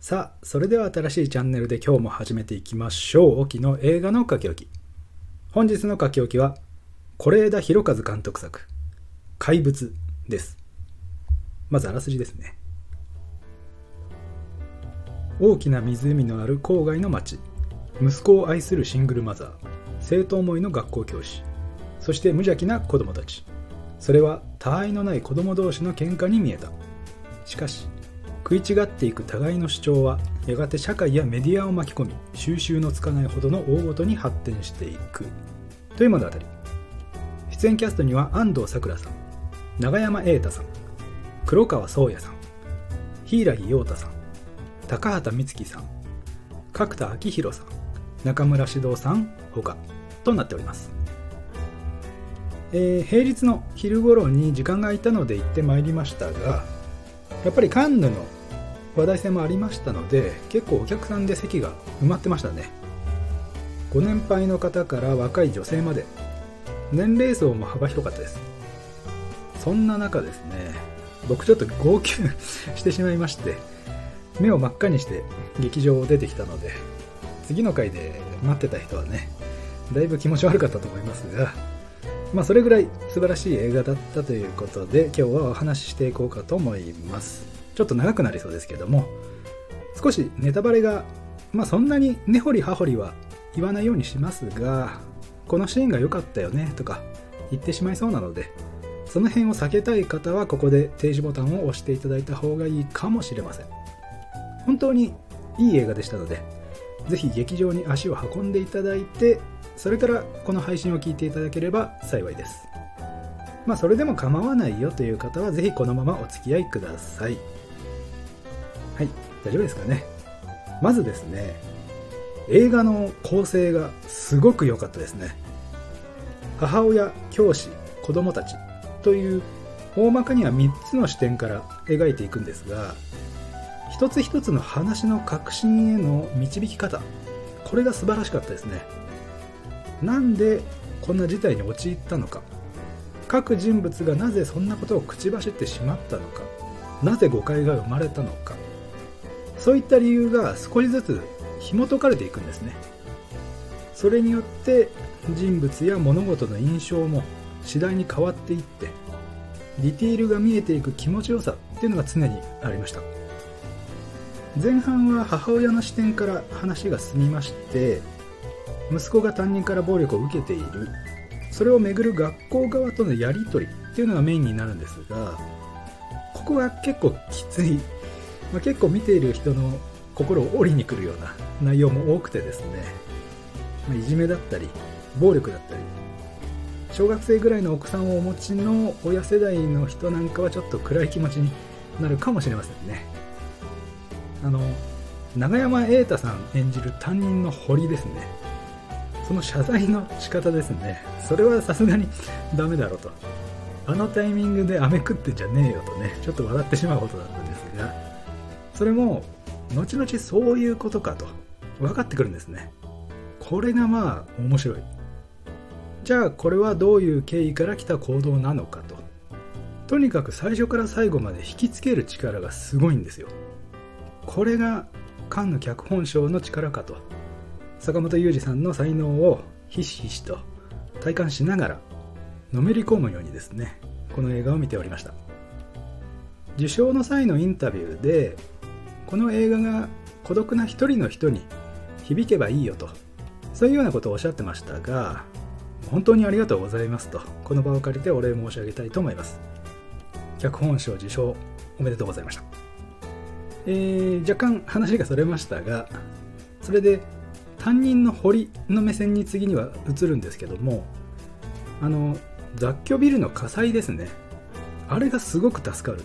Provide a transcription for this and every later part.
さあそれでは新しいチャンネルで今日も始めていきましょう。沖の映画の書き置き。本日の書き置きは是枝裕和監督作「怪物」です。まずあらすじですね。大きな湖のある郊外の町息子を愛するシングルマザー。生徒思いの学校教師。そして無邪気な子供たち。それは他愛のない子供同士の喧嘩に見えた。しかし食い違っていく互いの主張はやがて社会やメディアを巻き込み収集のつかないほどの大ごとに発展していく。という物語。出演キャストには安藤サクラさん永山瑛太さん黒川宗也さん柊陽太さん高畑充希さん角田昭弘さん中村獅童さん他となっております。えー、平日の昼頃に時間が空いたので行ってまいりましたがやっぱりカンヌの話題性もありましたので結構お客さんで席が埋まってましたね。ご年配の方から若い女性まで。年齢層も幅広かったです。そんな中ですね僕ちょっと号泣してしまいまして目を真っ赤にして劇場を出てきたので次の回で待ってた人はねだいぶ気持ち悪かったと思いますがまあそれぐらい素晴らしい映画だったということで今日はお話ししていこうかと思います。ちょっと長くなりそうですけども少しネタバレがまあそんなに根掘り葉掘りは言わないようにしますがこのシーンが良かったよねとか言ってしまいそうなのでその辺を避けたい方はここで停止ボタンを押していただいた方がいいかもしれません。本当にいい映画でしたのでぜひ劇場に足を運んでいただいてそれからこの配信を聞いていただければ幸いです。まあそれでも構わないよという方はぜひこのままお付き合いください。はい大丈夫ですかね。まずですね映画の構成がすごく良かったですね。母親教師子供たちという大まかには3つの視点から描いていくんですが一つ一つの話の核心への導き方。これが素晴らしかったですね。なんでこんな事態に陥ったのか。各人物がなぜそんなことを口走ってしまったのか。なぜ誤解が生まれたのか。そういった理由が少しずつ紐解かれていくんですね。それによって人物や物事の印象も次第に変わっていってディティールが見えていく気持ちよさっていうのが常にありました。前半は母親の視点から話が進みまして息子が担任から暴力を受けている。それをめぐる学校側とのやり取りっていうのがメインになるんですがここが結構きつい。まあ、結構見ている人の心を折りにくるような内容も多くてですね、まあ、いじめだったり暴力だったり小学生ぐらいのお子さんをお持ちの親世代の人なんかはちょっと暗い気持ちになるかもしれませんね。あの永山瑛太さん演じる担任の堀ですね。その謝罪の仕方ですね。それはさすがにダメだろうと。あのタイミングで飴食ってんじゃねえよとね。ちょっと笑ってしまうことだったんですが。それも後々そういうことかと。分かってくるんですね。これがまあ面白い。じゃあこれはどういう経緯から来た行動なのかと。とにかく最初から最後まで引きつける力がすごいんですよ。これがカンヌ脚本賞の力かと。坂本雄二さんの才能をひしひしと体感しながらのめり込むようにですねこの映画を見ておりました。受賞の際のインタビューでこの映画が孤独な一人の人に響けばいいよとそういうようなことをおっしゃってましたが本当にありがとうございますとこの場を借りてお礼申し上げたいと思います。脚本賞受賞おめでとうございました。えー、若干話がそれましたがそれで担任の堀の目線に次には移るんですけどもあの雑居ビルの火災ですね。あれがすごく助かる。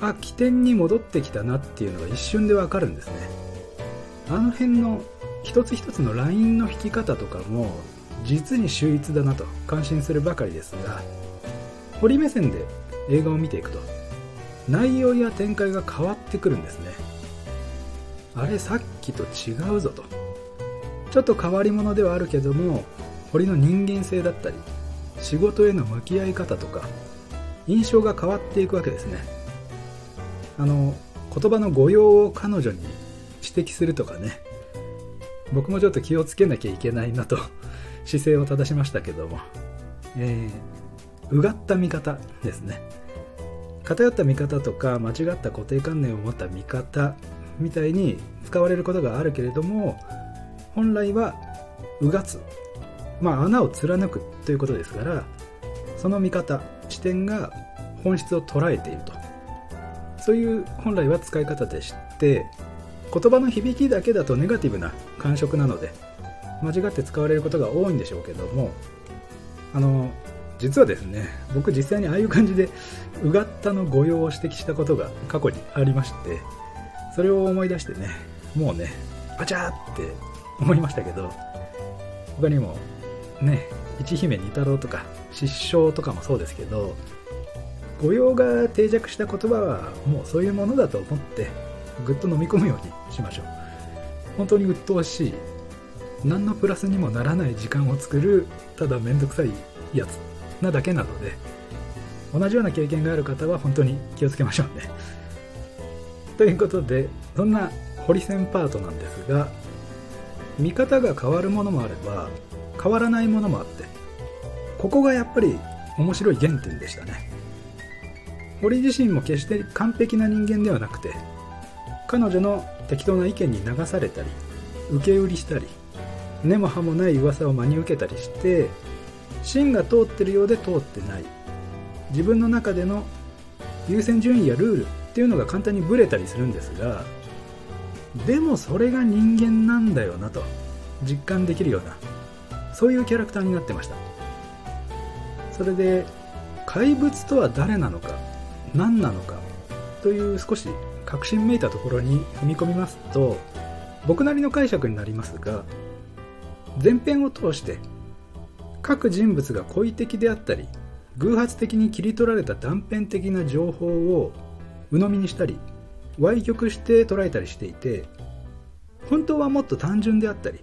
あ起点に戻ってきたなっていうのが一瞬でわかるんですね。あの辺の一つ一つのラインの引き方とかも実に秀逸だなと感心するばかりですが堀目線で映画を見ていくと内容や展開が変わってくるんですね。あれさっきと違うぞと。ちょっと変わり者ではあるけども堀の人間性だったり仕事への向き合い方とか印象が変わっていくわけですね。あの言葉の誤用を彼女に指摘するとかね。僕もちょっと気をつけなきゃいけないなと姿勢を正しましたけども、えー、うがった見方ですね。偏った見方とか間違った固定観念を持った見方みたいに使われることがあるけれども本来はうがつまあ穴を貫くということですからその見方視点が本質を捉えていると。そういう本来は使い方でして言葉の響きだけだとネガティブな感触なので間違って使われることが多いんでしょうけどもあの実はですね僕実際にああいう感じでうがったの誤用を指摘したことが過去にありましてそれを思い出してねもうねあちゃーって思いましたけど他にもね一姫二太郎とか失笑とかもそうですけど誤用が定着した言葉はもうそういうものだと思ってぐっと飲み込むようにしましょう。本当に鬱陶しい。何のプラスにもならない時間を作るただめんどくさいやつ。なだけなので同じような経験がある方は本当に気をつけましょうね。ということでそんなホリセンパートなんですが見方が変わるものもあれば変わらないものもあってここがやっぱり面白い原点でしたね。堀自身も決して完璧な人間ではなくて彼女の適当な意見に流されたり受け売りしたり根も葉もない噂を真に受けたりして芯が通ってるようで通ってない。自分の中での優先順位やルールっていうのが簡単にブレたりするんですがでもそれが人間なんだよなと実感できるようなそういうキャラクターになってました。それで怪物とは誰なのか何なのかという少し確信めいたところに踏み込みますと僕なりの解釈になりますが前編を通して各人物が故意的であったり偶発的に切り取られた断片的な情報を鵜呑みにしたり歪曲して捉えたりしていて本当はもっと単純であったり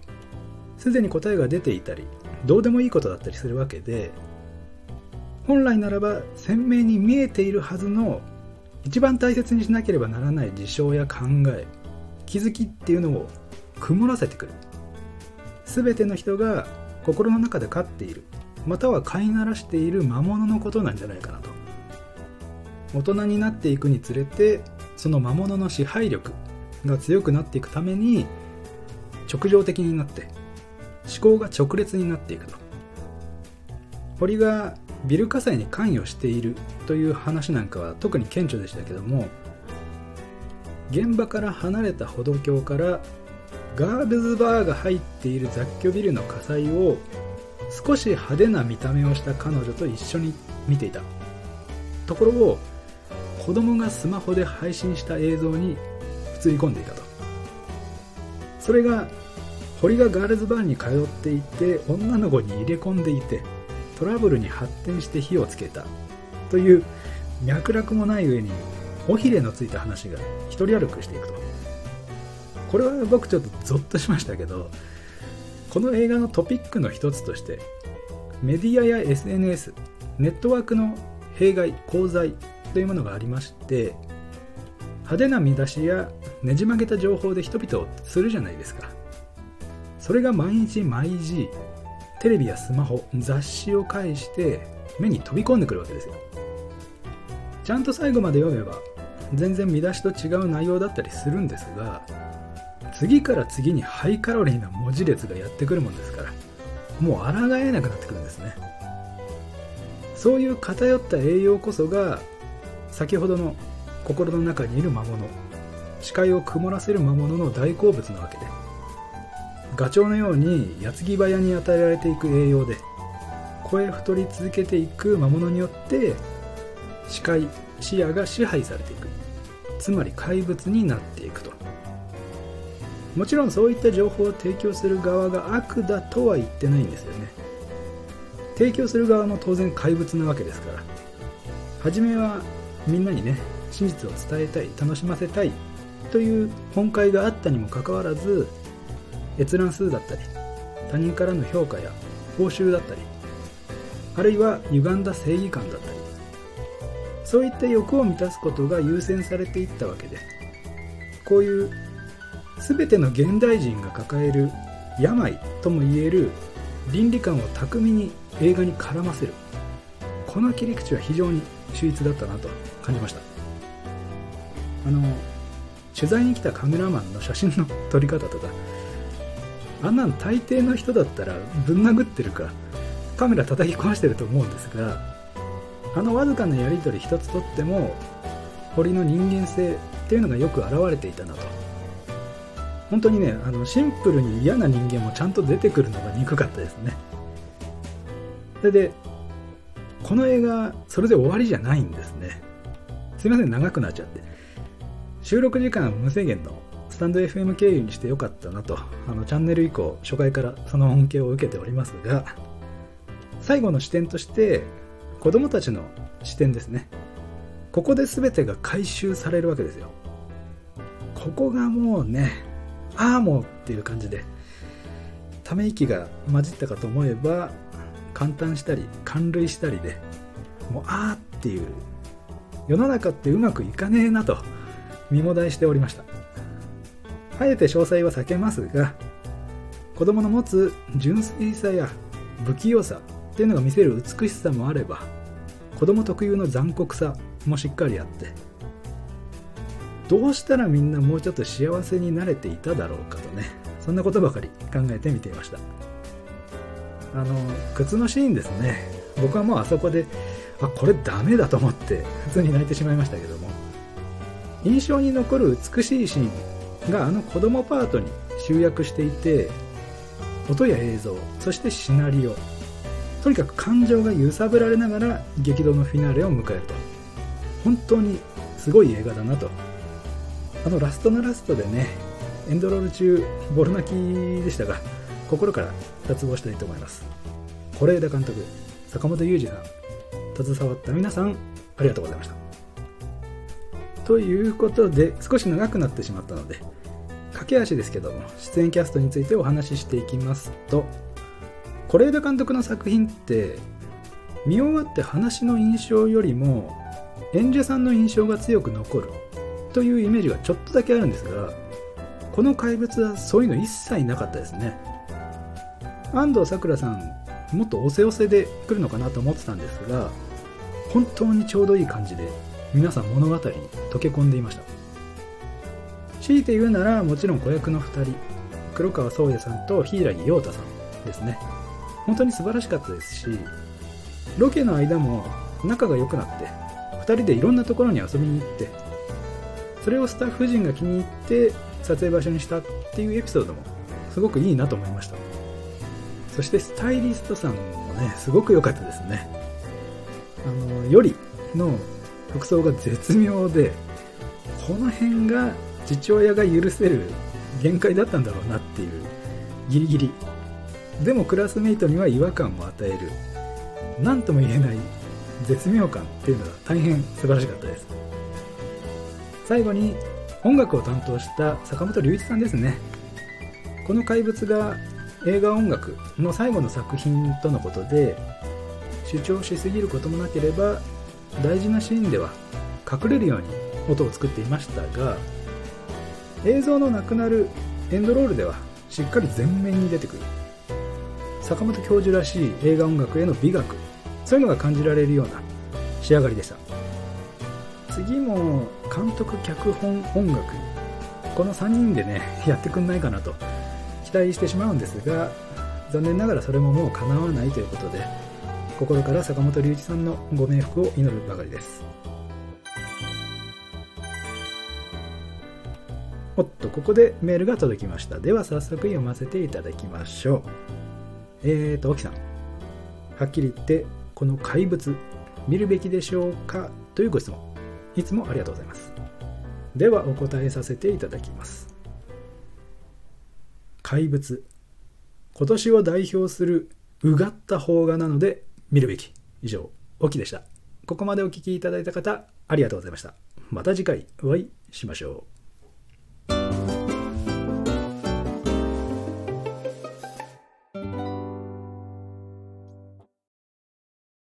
すでに答えが出ていたりどうでもいいことだったりするわけで本来ならば鮮明に見えているはずの一番大切にしなければならない事象や考え気づきっていうのを曇らせてくる。全ての人が心の中で飼っているまたは飼いならしている魔物のことなんじゃないかなと。大人になっていくにつれてその魔物の支配力が強くなっていくために直情的になって思考が直列になっていくと。堀がビル火災に関与しているという話なんかは特に顕著でしたけども現場から離れた歩道橋からガールズバーが入っている雑居ビルの火災を少し派手な見た目をした彼女と一緒に見ていた。ところを子供がスマホで配信した映像に映り込んでいたと。それが堀がガールズバーに通っていて女の子に入れ込んでいてトラブルに発展して火をつけた。という脈絡もない上に尾ひれのついた話が一人歩くしていくと。これは僕ちょっとゾッとしましたけどこの映画のトピックの一つとしてメディアや SNS ネットワークの弊害功罪というものがありまして派手な見出しやねじ曲げた情報で人々をするじゃないですか。それが毎日毎時テレビやスマホ雑誌を介して目に飛び込んでくるわけですよ。ちゃんと最後まで読めば全然見出しと違う内容だったりするんですが次から次にハイカロリーな文字列がやってくるもんですからもう抗えなくなってくるんですね。そういう偏った栄養こそが先ほどの心の中にいる魔物視界を曇らせる魔物の大好物なわけでガチョウのように矢継ぎ早に与えられていく栄養で声太り続けていく魔物によって視界視野が支配されていく。つまり怪物になっていくと。もちろんそういった情報を提供する側が悪だとは言ってないんですよね。提供する側も当然怪物なわけですから。初めはみんなにね真実を伝えたい楽しませたいという本会があったにもかかわらず閲覧数だったり他人からの評価や報酬だったりあるいは歪んだ正義感だったりそういった欲を満たすことが優先されていったわけでこういう全ての現代人が抱える病ともいえる倫理観を巧みに映画に絡ませるこの切り口は非常に秀逸だったなと感じました。あの取材に来たカメラマンの写真の撮り方とかあんなん大抵の人だったらぶん殴ってるかカメラ叩き壊してると思うんですがあのわずかなやり取り一つとっても堀の人間性っていうのがよく現れていたなと。本当にねあのシンプルに嫌な人間もちゃんと出てくるのが憎かったですね。それでこの映画それで終わりじゃないんですね。すいません長くなっちゃって。収録時間無制限のスタンド FM 経由にしてよかったなとあのチャンネル以降初回からその恩恵を受けておりますが最後の視点として子供たちの視点ですね。ここで全てが回収されるわけですよ。ここがもうねああもうっていう感じでため息が混じったかと思えば感嘆したり感涙したりでもうああっていう世の中ってうまくいかねえなと身もだえしておりました。あえて詳細は避けますが子供の持つ純粋さや不器用さっていうのが見せる美しさもあれば子供特有の残酷さもしっかりあってどうしたらみんなもうちょっと幸せになれていただろうかとね。そんなことばかり考えてみていました。あの靴のシーンですね。僕はもうあそこであこれダメだと思って普通に泣いてしまいましたけども。印象に残る美しいシーンがあの子供パートに集約していて音や映像そしてシナリオ。とにかく感情が揺さぶられながら激動のフィナーレを迎えると。本当にすごい映画だなとあのラストのラストでねエンドロール中ボル泣きでしたが心から脱帽したいと思います。是枝監督坂本雄二さん携わった皆さんありがとうございました。ということで少し長くなってしまったので駆け足ですけども出演キャストについてお話ししていきますと是枝監督の作品って見終わって話の印象よりも演者さんの印象が強く残るというイメージがちょっとだけあるんですがこの怪物はそういうの一切なかったですね。安藤サクラさんもっとおせおせで来るのかなと思ってたんですが本当にちょうどいい感じで皆さん物語に溶け込んでいました。強いて言うならもちろん子役の2人黒川宗也さんと柊陽太さんですね。本当に素晴らしかったですしロケの間も仲が良くなって2人でいろんなところに遊びに行ってそれをスタッフ陣が気に入って撮影場所にしたっていうエピソードもすごくいいなと思いました。そしてスタイリストさんもねすごく良かったですね。あのよりの服装が絶妙でこの辺が父親が許せる限界だったんだろうなっていうギリギリ。でもクラスメイトには違和感を与える。何とも言えない絶妙感っていうのが大変素晴らしかったです。最後に音楽を担当した坂本龍一さんですね。この怪物が映画音楽の最後の作品とのことで主張しすぎることもなければ大事なシーンでは隠れるように音を作っていましたが映像のなくなるエンドロールではしっかり前面に出てくる。坂本教授らしい映画音楽への美学そういうのが感じられるような仕上がりでした。次も監督脚本音楽。この3人でね やってくんないかなと。期待してしまうんですが残念ながらそれももう叶わないということで心から坂本龍一さんのご冥福を祈るばかりです。おっとここでメールが届きました。では早速読ませていただきましょう。えーと、沖さん。はっきり言って、この怪物、見るべきでしょうか？というご質問。いつもありがとうございます。では、お答えさせていただきます。怪物。今年を代表するうがった邦画なので見るべき。以上、沖でした。ここまでお聴きいただいた方、ありがとうございました。また次回お会いしましょう。